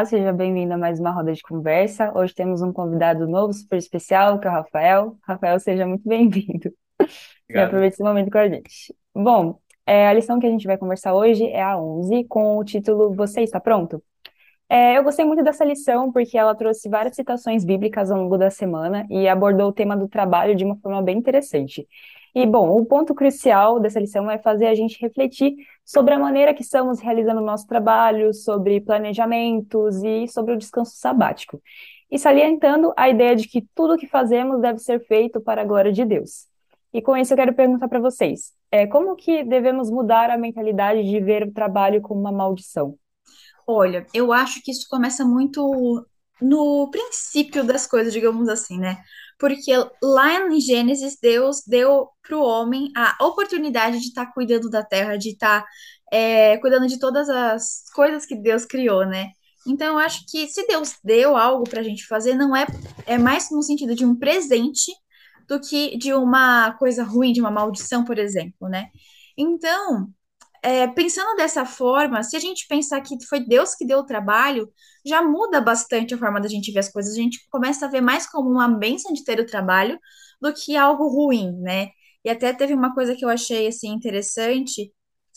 Olá, seja bem-vindo a mais uma roda de conversa. Hoje temos um convidado novo, super especial, que é o Rafael. Rafael, seja muito bem-vindo. E aproveite esse momento com a gente. Bom, é, a lição que a gente vai conversar hoje é a 11, com o título Você está pronto? É, eu gostei muito dessa lição porque ela trouxe várias citações bíblicas ao longo da semana e abordou o tema do trabalho de uma forma bem interessante. E, bom, o ponto crucial dessa lição é fazer a gente refletir sobre a maneira que estamos realizando o nosso trabalho, sobre planejamentos e sobre o descanso sabático. E salientando a ideia de que tudo o que fazemos deve ser feito para a glória de Deus. E com isso eu quero perguntar para vocês, é, como que devemos mudar a mentalidade de ver o trabalho como uma maldição? Olha, eu acho que isso começa muito no princípio das coisas, digamos assim, né? Porque lá em Gênesis, Deus deu para o homem a oportunidade de estar cuidando da terra, de estar é, cuidando de todas as coisas que Deus criou, né? Então, eu acho que se Deus deu algo para a gente fazer, não é, é mais no sentido de um presente do que de uma coisa ruim, de uma maldição, por exemplo, né? Então, é, pensando dessa forma, se a gente pensar que foi Deus que deu o trabalho, já muda bastante a forma da gente ver as coisas. A gente começa a ver mais como uma bênção de ter o trabalho do que algo ruim, né? E até teve uma coisa que eu achei assim interessante,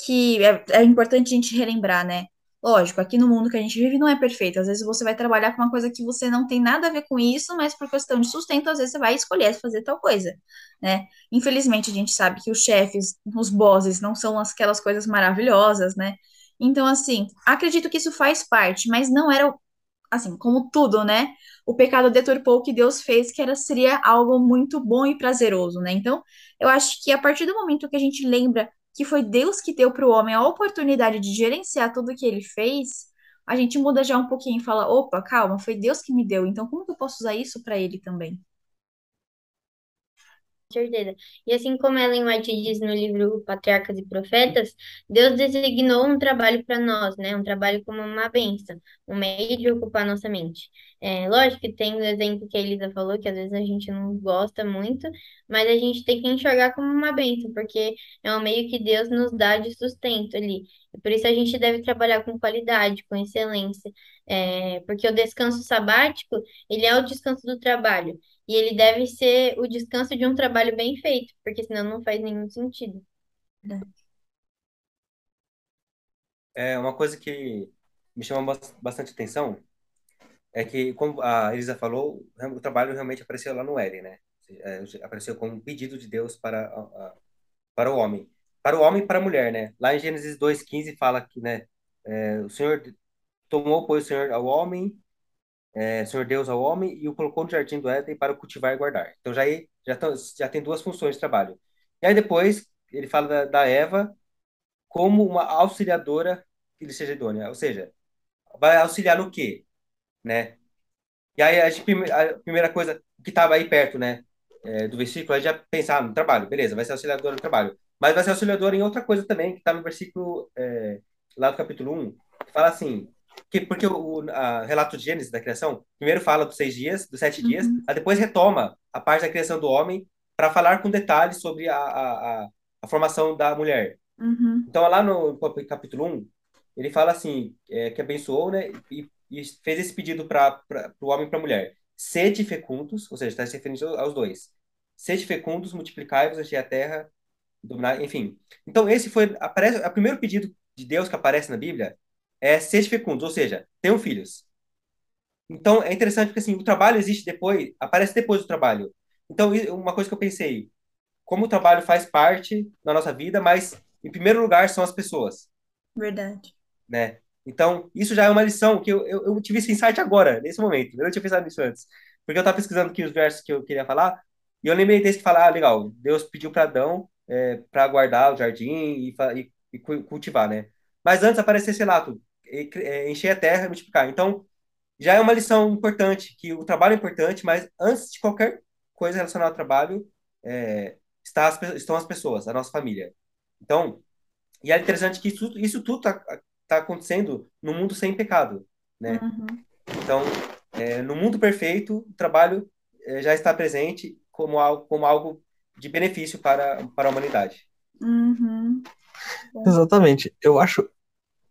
que é, é importante a gente relembrar, né? Lógico, aqui no mundo que a gente vive não é perfeito. Às vezes você vai trabalhar com uma coisa que você não tem nada a ver com isso, mas por questão de sustento, às vezes você vai escolher fazer tal coisa, né? Infelizmente, a gente sabe que os chefes, os bosses, não são aquelas coisas maravilhosas, né? Então, assim, acredito que isso faz parte, mas não era, assim, como tudo, né? O pecado deturpou o que Deus fez, que era, seria algo muito bom e prazeroso, né? Então, eu acho que a partir do momento que a gente lembra que foi Deus que deu para o homem a oportunidade de gerenciar tudo que ele fez, a gente muda já um pouquinho e fala: opa, calma, foi Deus que me deu, então como que eu posso usar isso para ele também? Certeza. E assim como Ellen White diz no livro Patriarcas e Profetas, Deus designou um trabalho para nós, né? Um trabalho como uma bênção, um meio de ocupar nossa mente. É, lógico que tem o exemplo que a Elisa falou, que às vezes a gente não gosta muito, mas a gente tem que enxergar como uma bênção, porque é um meio que Deus nos dá de sustento ali. Por isso a gente deve trabalhar com qualidade, com excelência, é, porque o descanso sabático, ele é o descanso do trabalho. E ele deve ser o descanso de um trabalho bem feito, porque senão não faz nenhum sentido. É uma coisa que me chama bastante atenção é que, como a Elisa falou, o trabalho realmente apareceu lá no Éden, né? É, apareceu como um pedido de Deus para, para o homem. Para o homem e para a mulher, né? Lá em Gênesis 2,15 fala que, né? É, o Senhor tomou, pois, o Senhor ao homem é, Senhor Deus ao homem e o colocou no jardim do Éden para cultivar e guardar. Então já, já, já tem duas funções de trabalho. E aí depois ele fala da, da Eva como uma auxiliadora que lhe seja idônea. Ou seja, vai auxiliar no quê? Né? E aí a, gente, a primeira coisa que estava aí perto, né, é, do versículo, gente já pensar ah, no trabalho, beleza, vai ser auxiliadora no trabalho. Mas vai ser auxiliadora em outra coisa também, que está no versículo é, lá do capítulo 1, que fala assim, que, porque o, o relato de Gênesis da criação, primeiro fala dos seis dias, dos sete uhum. dias, aí depois retoma a parte da criação do homem para falar com detalhes sobre a, a, a formação da mulher. Uhum. Então, lá no capítulo 1, ele fala assim, é, que abençoou, né, e, e fez esse pedido para o homem e para a mulher. Sede fecundos, ou seja, está se referindo aos dois. Sede fecundos, multiplicai-vos, enchei a terra, dominar, enfim. Então, esse foi, aparece, o primeiro pedido de Deus que aparece na Bíblia é ser fecundos, ou seja, tenham filhos. Então, é interessante porque assim, o trabalho existe depois, aparece depois do trabalho. Então, uma coisa que eu pensei, como o trabalho faz parte da nossa vida, mas em primeiro lugar são as pessoas. Verdade. Né? Então, isso já é uma lição que eu, eu, eu tive esse insight agora, nesse momento. Eu não tinha pensado nisso antes. Porque eu estava pesquisando aqui os versos que eu queria falar, e eu lembrei desse que fala, ah, legal, Deus pediu para Adão é, para guardar o jardim e, e, e, cultivar, né? Mas antes lá, tudo é, encher a terra e multiplicar. Então, já é uma lição importante, que o trabalho é importante, mas antes de qualquer coisa relacionada ao trabalho, é, está as, estão as pessoas, a nossa família. Então, e é interessante que isso, isso tudo está tá acontecendo no mundo sem pecado, né? Uhum. Então, é, no mundo perfeito, o trabalho é, já está presente como algo, como algo de benefício para, para a humanidade. Uhum. Exatamente. Eu acho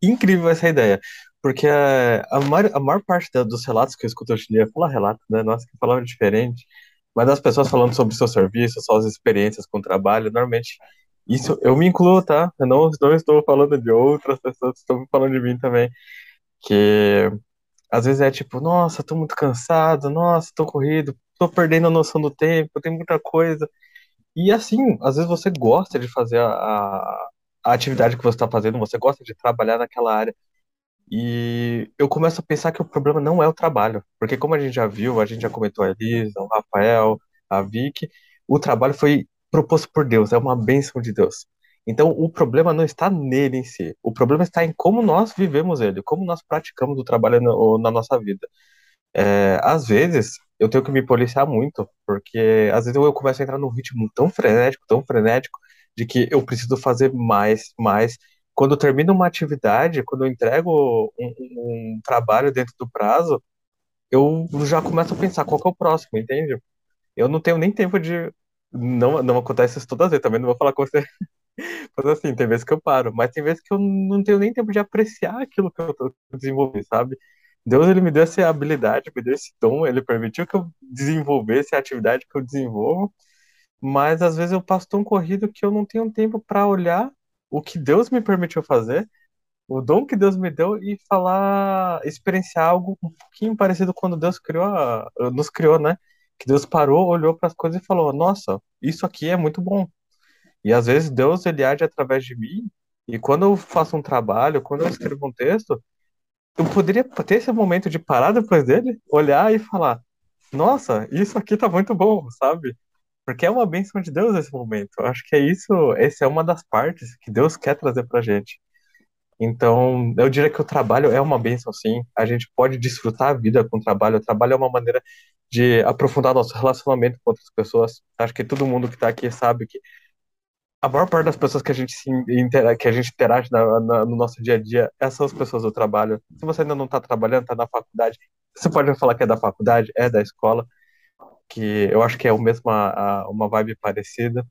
incrível essa ideia. Porque é, a maior, a maior parte da- dos relatos que eu escuto hoje em dia, falar relato, né? Nossa, que palavra diferente. Mas das pessoas falando sobre seu serviço, suas experiências com o trabalho, normalmente, isso eu me incluo, tá? Eu não, não estou falando de outras pessoas, estou falando de mim também. Que às vezes é tipo, nossa, tô muito cansado, nossa, tô corrido, tô perdendo a noção do tempo, tem muita coisa. E assim, às vezes você gosta de fazer a, a a atividade que você está fazendo, você gosta de trabalhar naquela área. E eu começo a pensar que o problema não é o trabalho, porque como a gente já viu, a gente já comentou a Elisa, o Rafael, a Vicky, o trabalho foi proposto por Deus, é uma bênção de Deus. Então o problema não está nele em si, o problema está em como nós vivemos ele, como nós praticamos o trabalho na, na nossa vida. É, às vezes eu tenho que me policiar muito, porque às vezes eu começo a entrar num ritmo tão frenético, tão frenético, de que eu preciso fazer mais, mais, quando eu termino uma atividade, quando eu entrego um, um- trabalho dentro do prazo, eu já começo a pensar qual é o próximo, entende? Eu não tenho nem tempo de. Não, não acontece isso todas as vezes, também não vou falar com você. Mas assim, tem vezes que eu paro, mas tem vezes que eu não tenho nem tempo de apreciar aquilo que eu tô desenvolvendo, sabe? Deus, ele me deu essa habilidade, me deu esse dom, ele permitiu que eu desenvolvesse a atividade que eu desenvolvo, mas às vezes eu passo tão corrido que eu não tenho tempo para olhar o que Deus me permitiu fazer o dom que Deus me deu e falar, experienciar algo um pouquinho parecido quando Deus criou, a- nos criou, né? Que Deus parou, olhou para as coisas e falou: Nossa, isso aqui é muito bom. E às vezes Deus ele age através de mim. E quando eu faço um trabalho, quando eu escrevo um texto, eu poderia ter esse momento de parar depois dele, olhar e falar: Nossa, isso aqui tá muito bom, sabe? Porque é uma bênção de Deus esse momento. Eu acho que é isso, essa é uma das partes que Deus quer trazer pra gente. Então, eu diria que o trabalho é uma bênção, sim. A gente pode desfrutar a vida com o trabalho. O trabalho é uma maneira de aprofundar nosso relacionamento com outras pessoas. Acho que todo mundo que está aqui sabe que a maior parte das pessoas que a gente se intera- que a gente interage na- na- no nosso dia a dia essas são as pessoas do trabalho. Se você ainda não está trabalhando, está na faculdade, você pode falar que é da faculdade, é da escola, que eu acho que é o mesmo, a- uma vibe parecida.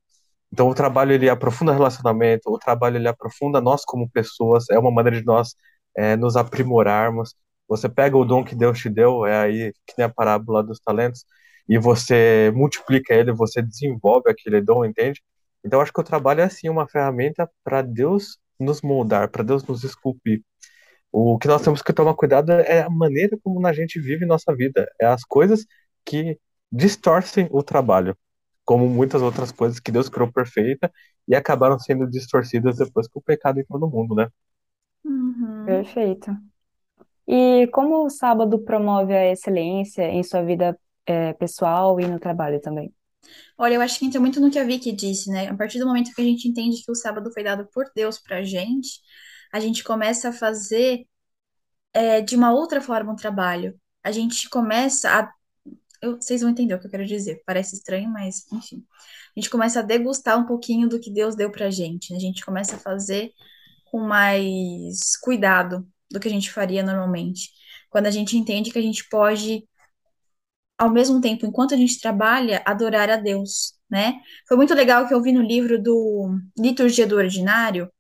Então, o trabalho ele aprofunda relacionamento, o trabalho ele aprofunda nós como pessoas, é uma maneira de nós é, nos aprimorarmos. Você pega o dom que Deus te deu, é aí que nem a parábola dos talentos, e você multiplica ele, você desenvolve aquele dom, entende? Então, acho que o trabalho é sim uma ferramenta para Deus nos moldar, para Deus nos esculpir. O que nós temos que tomar cuidado é a maneira como a gente vive nossa vida, é as coisas que distorcem o trabalho como muitas outras coisas que Deus criou perfeita e acabaram sendo distorcidas depois que o pecado entrou no mundo, né? Uhum. Perfeito. E como o sábado promove a excelência em sua vida, eh, pessoal e no trabalho também? Olha, eu acho que entra muito no que a Vicky disse, né? A partir do momento que a gente entende que o sábado foi dado por Deus pra gente, a gente começa a fazer é, de uma outra forma o trabalho. A gente começa a. eu- vocês vão entender o que eu quero dizer. Parece estranho, mas enfim. A gente começa a degustar um pouquinho do que Deus deu pra gente. né? A gente começa a fazer com mais cuidado do que a gente faria normalmente. Quando a gente entende que a gente pode ao mesmo tempo, enquanto a gente trabalha, adorar a Deus, né? Foi muito legal que eu vi no livro do Liturgia do Ordinário,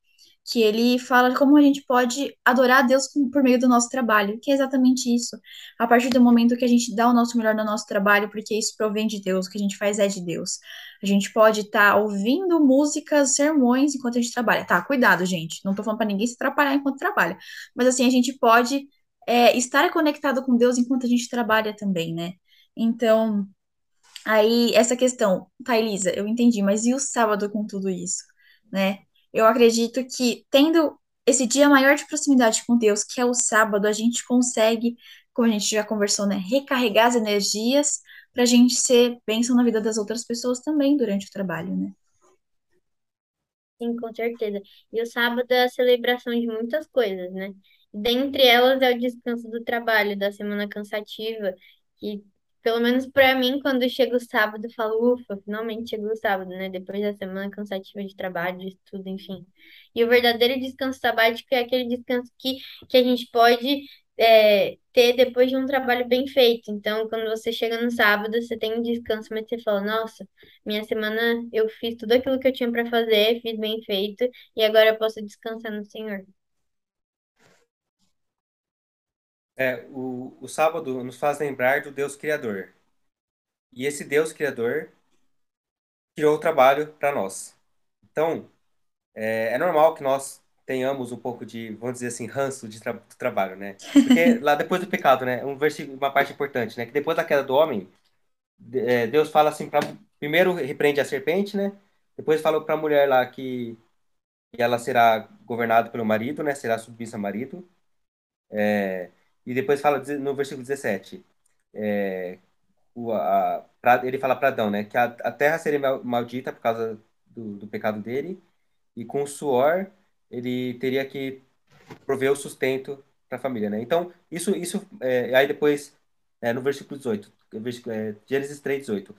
que ele fala como a gente pode adorar a Deus por meio do nosso trabalho, que é exatamente isso. A partir do momento que a gente dá o nosso melhor no nosso trabalho, porque isso provém de Deus, o que a gente faz é de Deus. A gente pode estar ouvindo músicas, sermões enquanto a gente trabalha. Tá, cuidado, gente. Não tô falando para ninguém se atrapalhar enquanto trabalha. Mas assim, a gente pode é, estar conectado com Deus enquanto a gente trabalha também, né? Então, aí essa questão, tá, Elisa, eu entendi, mas e o sábado com tudo isso, né? Eu acredito que tendo esse dia maior de proximidade com Deus, que é o sábado, a gente consegue, como a gente já conversou, né, recarregar as energias para a gente ser bênção na vida das outras pessoas também durante o trabalho, né? Sim, com certeza. E o sábado é a celebração de muitas coisas, né? Dentre elas é o descanso do trabalho, da semana cansativa, que, pelo menos para mim, quando chega o sábado, eu falo, ufa, finalmente chegou o sábado, né? Depois da semana cansativa de trabalho, de estudo, enfim. E o verdadeiro descanso sabático é aquele descanso que, que a gente pode é, ter depois de um trabalho bem feito. Então, quando você chega no sábado, você tem um descanso, mas você fala, nossa. Minha semana eu fiz tudo aquilo que eu tinha para fazer, fiz bem feito, e agora eu posso descansar no Senhor. É, o, o sábado nos faz lembrar do Deus Criador. E esse Deus Criador criou o trabalho para nós. Então, é, é normal que nós tenhamos um pouco de, vamos dizer assim, ranço de tra do trabalho, né? Porque lá depois do pecado, né? Um versículo, uma parte importante, né? Que depois da queda do homem, é, Deus fala assim para primeiro repreende a serpente, né? Depois fala para a mulher lá que, que ela será governada pelo marido, né? Será submissa ao marido. É, e depois fala no versículo 17, é, o, a, pra, ele fala para Adão, né? Que a, a terra seria maldita por causa do, do pecado dele e com o suor ele teria que prover o sustento para a família, né? Então, isso, isso é, aí depois, é, no versículo 18, versículo, é, Gênesis 3, 18,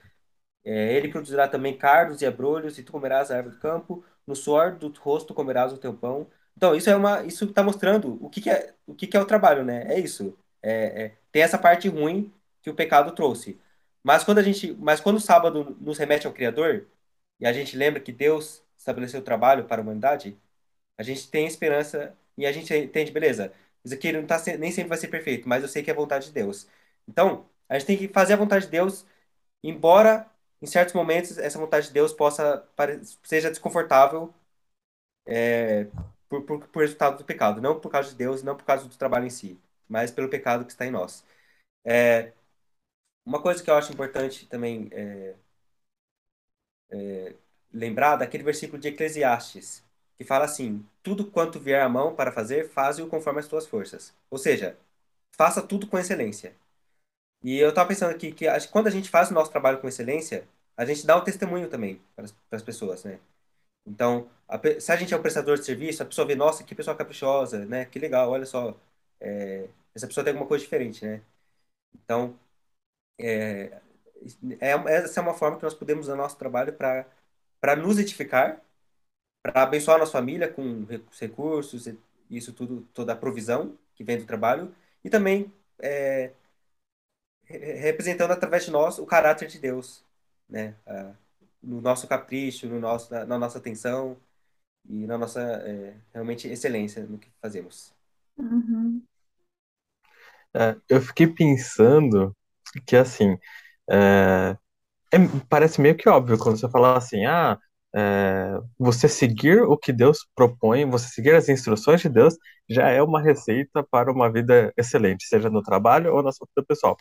é, ele produzirá também cardos e abrolhos, e tu comerás a árvore do campo, no suor do rosto comerás o teu pão. Então, isso é uma, isso está mostrando o que, que, é, o que, que é o trabalho, né? É isso. É, é, tem essa parte ruim que o pecado trouxe. Mas quando a gente, mas quando o sábado nos remete ao Criador, e a gente lembra que Deus estabeleceu o trabalho para a humanidade, a gente tem esperança e a gente entende, beleza, isso aqui não tá, nem sempre vai ser perfeito, mas eu sei que é a vontade de Deus. Então, a gente tem que fazer a vontade de Deus, embora em certos momentos essa vontade de Deus possa seja desconfortável é, por, por, por, resultado do pecado, não por causa de Deus, não por causa do trabalho em si, mas pelo pecado que está em nós. É, uma coisa que eu acho importante também é, é, lembrar daquele versículo de Eclesiastes, que fala assim: tudo quanto vier à mão para fazer, faze-o conforme as tuas forças. Ou seja, faça tudo com excelência. E eu estava pensando aqui que quando a gente faz o nosso trabalho com excelência, a gente dá um testemunho também para as pessoas, né? Então, a, se a gente é um prestador de serviço, a pessoa vê, nossa, que pessoa caprichosa, né? Que legal, olha só, é, essa pessoa tem alguma coisa diferente, né? Então, é, é, essa é uma forma que nós podemos usar nosso trabalho para nos edificar, para abençoar a nossa família com recursos, isso tudo, toda a provisão que vem do trabalho, e também é, representando através de nós o caráter de Deus, né? No nosso capricho, no nosso, na, na nossa atenção e na nossa é, realmente excelência no que fazemos. Uhum. É, eu fiquei pensando que assim é, é, parece meio que óbvio quando você fala assim, ah, é, você seguir o que Deus propõe, você seguir as instruções de Deus, já é uma receita para uma vida excelente, seja no trabalho ou na sua vida pessoal.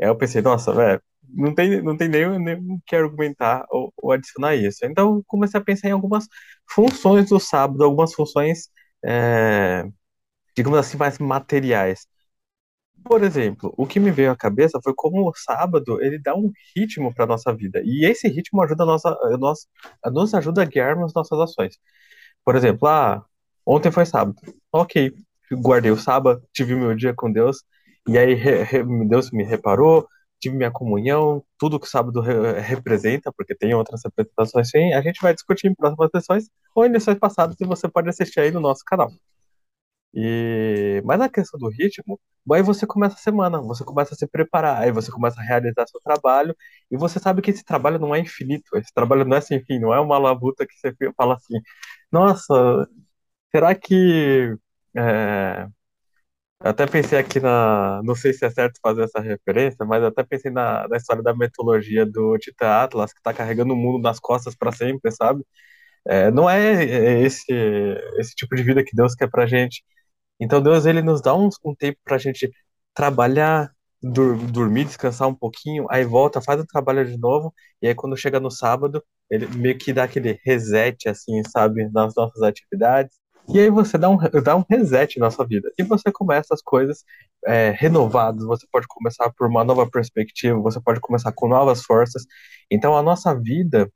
Aí eu pensei, nossa, velho, não tem, não tem nem, nem que argumentar ou, ou, adicionar isso. Então, comecei a pensar em algumas funções do sábado, algumas funções, é, digamos assim, mais materiais. Por exemplo, o que me veio à cabeça foi como o sábado ele dá um ritmo para nossa vida e esse ritmo ajuda a nossa, a nossa, nos ajuda a guiarmos nossas ações. Por exemplo, ah, ontem foi sábado, ok, guardei o sábado, tive meu dia com Deus e aí re, re, Deus me reparou, tive minha comunhão, tudo que o sábado re, representa, porque tem outras representações sim, a gente vai discutir em próximas sessões ou em lições passadas e você pode assistir aí no nosso canal. E... Mas a questão do ritmo, aí você começa a semana, você começa a se preparar, aí você começa a realizar seu trabalho, e você sabe que esse trabalho não é infinito, esse trabalho não é sem fim, não é uma labuta que você fala assim, nossa, será que. É... Até pensei aqui na. Não sei se é certo fazer essa referência, mas até pensei na, na história da mitologia do Titã Atlas, que está carregando o mundo nas costas para sempre, sabe? É, não é esse, esse tipo de vida que Deus quer pra gente. Então Deus ele nos dá um, um tempo para a gente trabalhar, dur dormir, descansar um pouquinho, aí volta, faz o trabalho de novo, e aí quando chega no sábado, ele meio que dá aquele reset, assim, sabe, nas nossas atividades. E aí você dá um, dá um reset na sua vida. E você começa as coisas é, renovadas, você pode começar por uma nova perspectiva, você pode começar com novas forças. Então a nossa vida,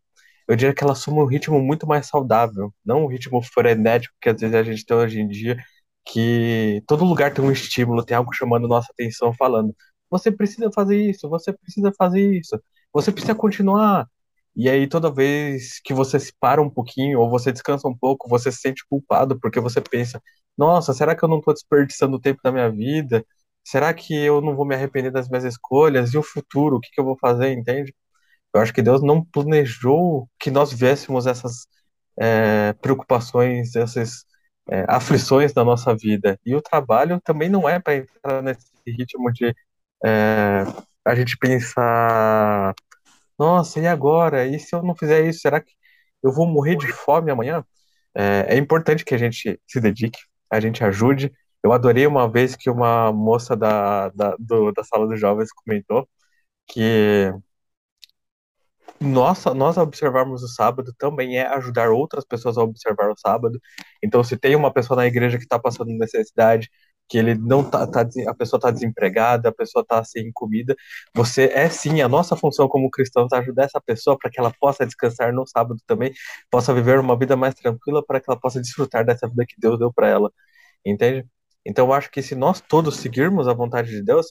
eu diria que ela assume um ritmo muito mais saudável, não um ritmo frenético que às vezes a gente tem hoje em dia, que todo lugar tem um estímulo, tem algo chamando nossa atenção, falando: você precisa fazer isso, você precisa fazer isso, você precisa continuar. E aí, toda vez que você se para um pouquinho ou você descansa um pouco, você se sente culpado porque você pensa: nossa, será que eu não estou desperdiçando o tempo da minha vida? Será que eu não vou me arrepender das minhas escolhas? E o futuro, o que, que eu vou fazer, entende? Eu acho que Deus não planejou que nós viéssemos essas é, preocupações, esses é, aflições da nossa vida. E o trabalho também não é para entrar nesse ritmo de é, a gente pensar, nossa, e agora? E se eu não fizer isso, será que eu vou morrer de fome amanhã? É, é importante que a gente se dedique, a gente ajude. Eu adorei uma vez que uma moça da, da, do, da sala dos jovens comentou que nossa, nós observarmos o sábado também é ajudar outras pessoas a observar o sábado. Então, se tem uma pessoa na igreja que está passando necessidade, que ele não tá, tá a pessoa está desempregada, a pessoa está sem comida, você é sim a nossa função como cristãos ajudar essa pessoa para que ela possa descansar no sábado também, possa viver uma vida mais tranquila, para que ela possa desfrutar dessa vida que Deus deu para ela, entende? Então, eu acho que se nós todos seguirmos a vontade de Deus,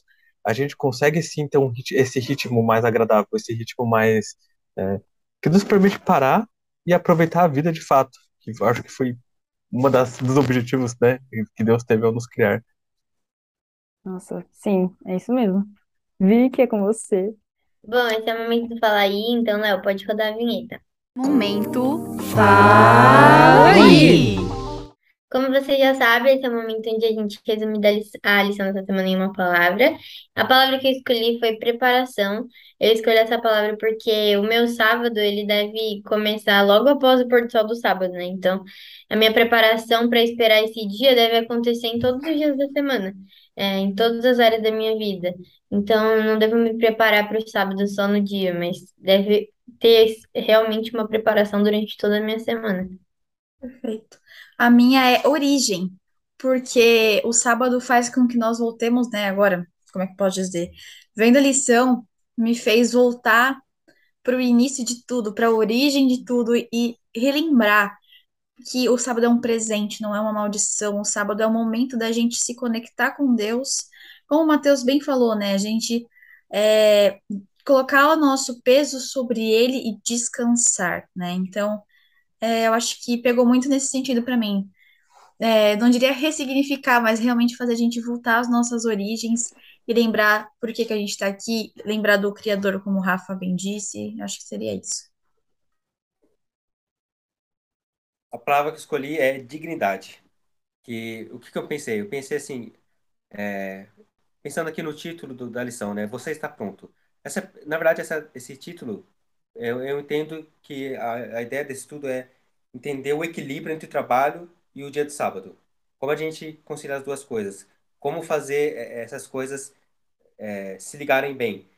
a gente consegue sim ter um, esse ritmo mais agradável, esse ritmo mais é, que nos permite parar e aproveitar a vida de fato, que eu acho que foi uma das dos objetivos, né, que Deus teve ao nos criar. Nossa, sim, é isso mesmo. Vi que é com você. Bom, esse é o momento de falar aí, então, Léo, pode rodar a vinheta. Momento Fala aí! Como você já sabe, esse é o momento onde a gente resume a lição dessa semana em uma palavra. A palavra que eu escolhi foi preparação. Eu escolhi essa palavra porque o meu sábado, ele deve começar logo após o pôr do sol do sábado, né? Então, a minha preparação para esperar esse dia deve acontecer em todos os dias da semana, é, em todas as áreas da minha vida. Então, não devo me preparar para o sábado só no dia, mas deve ter realmente uma preparação durante toda a minha semana. Perfeito. A minha é origem, porque o sábado faz com que nós voltemos, né? Agora, como é que pode dizer? Vendo a lição, me fez voltar para o início de tudo, para a origem de tudo e relembrar que o sábado é um presente, não é uma maldição. O sábado é o momento da gente se conectar com Deus. Como o Mateus bem falou, né? A gente é, colocar o nosso peso sobre ele e descansar, né? Então, é, eu acho que pegou muito nesse sentido para mim. É, não diria ressignificar, mas realmente fazer a gente voltar às nossas origens e lembrar por que, que a gente está aqui, lembrar do Criador, como o Rafa bem disse. Acho que seria isso. A palavra que escolhi é dignidade. Que, o que, que eu pensei? Eu pensei assim, é, pensando aqui no título do, da lição, né? Você está pronto. Essa, na verdade, essa, esse título eu, eu entendo que a, a ideia desse estudo é entender o equilíbrio entre o trabalho e o dia de sábado. Como a gente conciliar as duas coisas. Como fazer é, essas coisas é, se ligarem bem.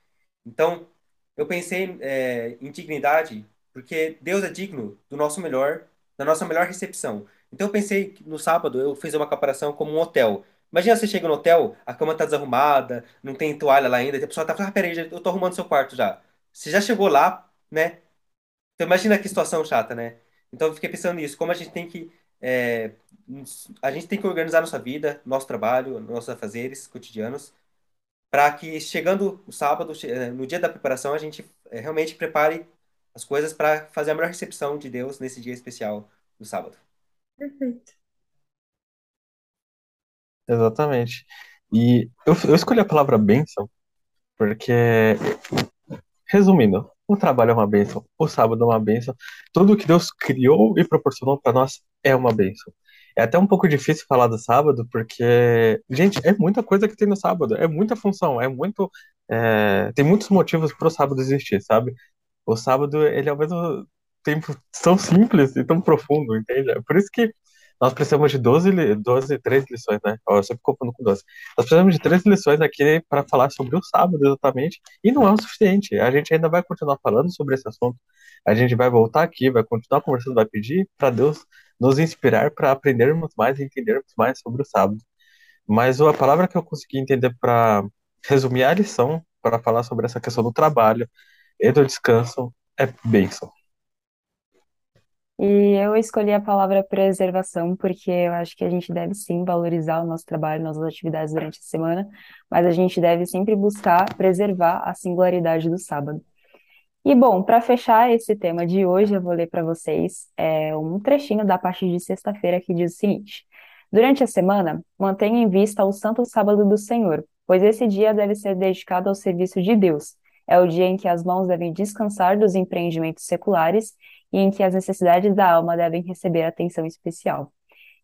Então, eu pensei é, em dignidade porque Deus é digno do nosso melhor, da nossa melhor recepção. Então, eu pensei no sábado eu fiz uma comparação como um hotel. Imagina você chega no hotel, a cama tá desarrumada, não tem toalha lá ainda, a pessoa tá falando, ah, peraí, eu tô arrumando seu quarto já. Você já chegou lá, né? Então imagina que situação chata, né? Então eu fiquei pensando nisso, como a gente tem que é, a gente tem que organizar nossa vida, nosso trabalho, nossos afazeres cotidianos, para que chegando o sábado, é, no dia da preparação, a gente é, realmente prepare as coisas para fazer a melhor recepção de Deus nesse dia especial do sábado. Perfeito. Exatamente. E eu, eu escolhi a palavra bênção porque, resumindo, o trabalho é uma bênção, o sábado é uma bênção, tudo que Deus criou e proporcionou para nós é uma bênção. É até um pouco difícil falar do sábado, porque, gente, é muita coisa que tem no sábado, é muita função, é muito. É, tem muitos motivos para o sábado existir, sabe? O sábado, ele é ao mesmo tempo tão simples e tão profundo, entende? É por isso que nós precisamos de 12, 12 13 lições, né? Eu sempre confundo com 12. Nós precisamos de três lições aqui para falar sobre o sábado, exatamente, e não é o suficiente. A gente ainda vai continuar falando sobre esse assunto. A gente vai voltar aqui, vai continuar conversando, vai pedir para Deus nos inspirar para aprendermos mais e entendermos mais sobre o sábado. Mas a palavra que eu consegui entender para resumir a lição, para falar sobre essa questão do trabalho e do descanso, é bênção. E eu escolhi a palavra preservação porque eu acho que a gente deve sim valorizar o nosso trabalho, nossas atividades durante a semana, mas a gente deve sempre buscar preservar a singularidade do sábado. E bom, para fechar esse tema de hoje, eu vou ler para vocês é, um trechinho da parte de sexta-feira que diz o seguinte: Durante a semana, mantenha em vista o Santo Sábado do Senhor, pois esse dia deve ser dedicado ao serviço de Deus. É o dia em que as mãos devem descansar dos empreendimentos seculares e em que as necessidades da alma devem receber atenção especial.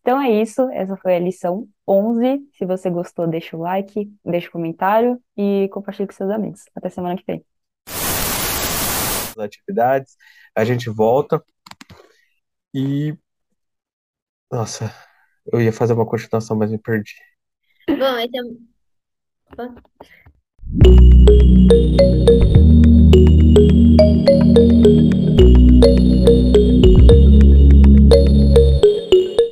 Então é isso, essa foi a lição 11. Se você gostou, deixa o like, deixa o comentário e compartilhe com seus amigos. Até semana que vem. Atividades, a gente volta e. Nossa, eu ia fazer uma continuação, mas me perdi. Bom, então.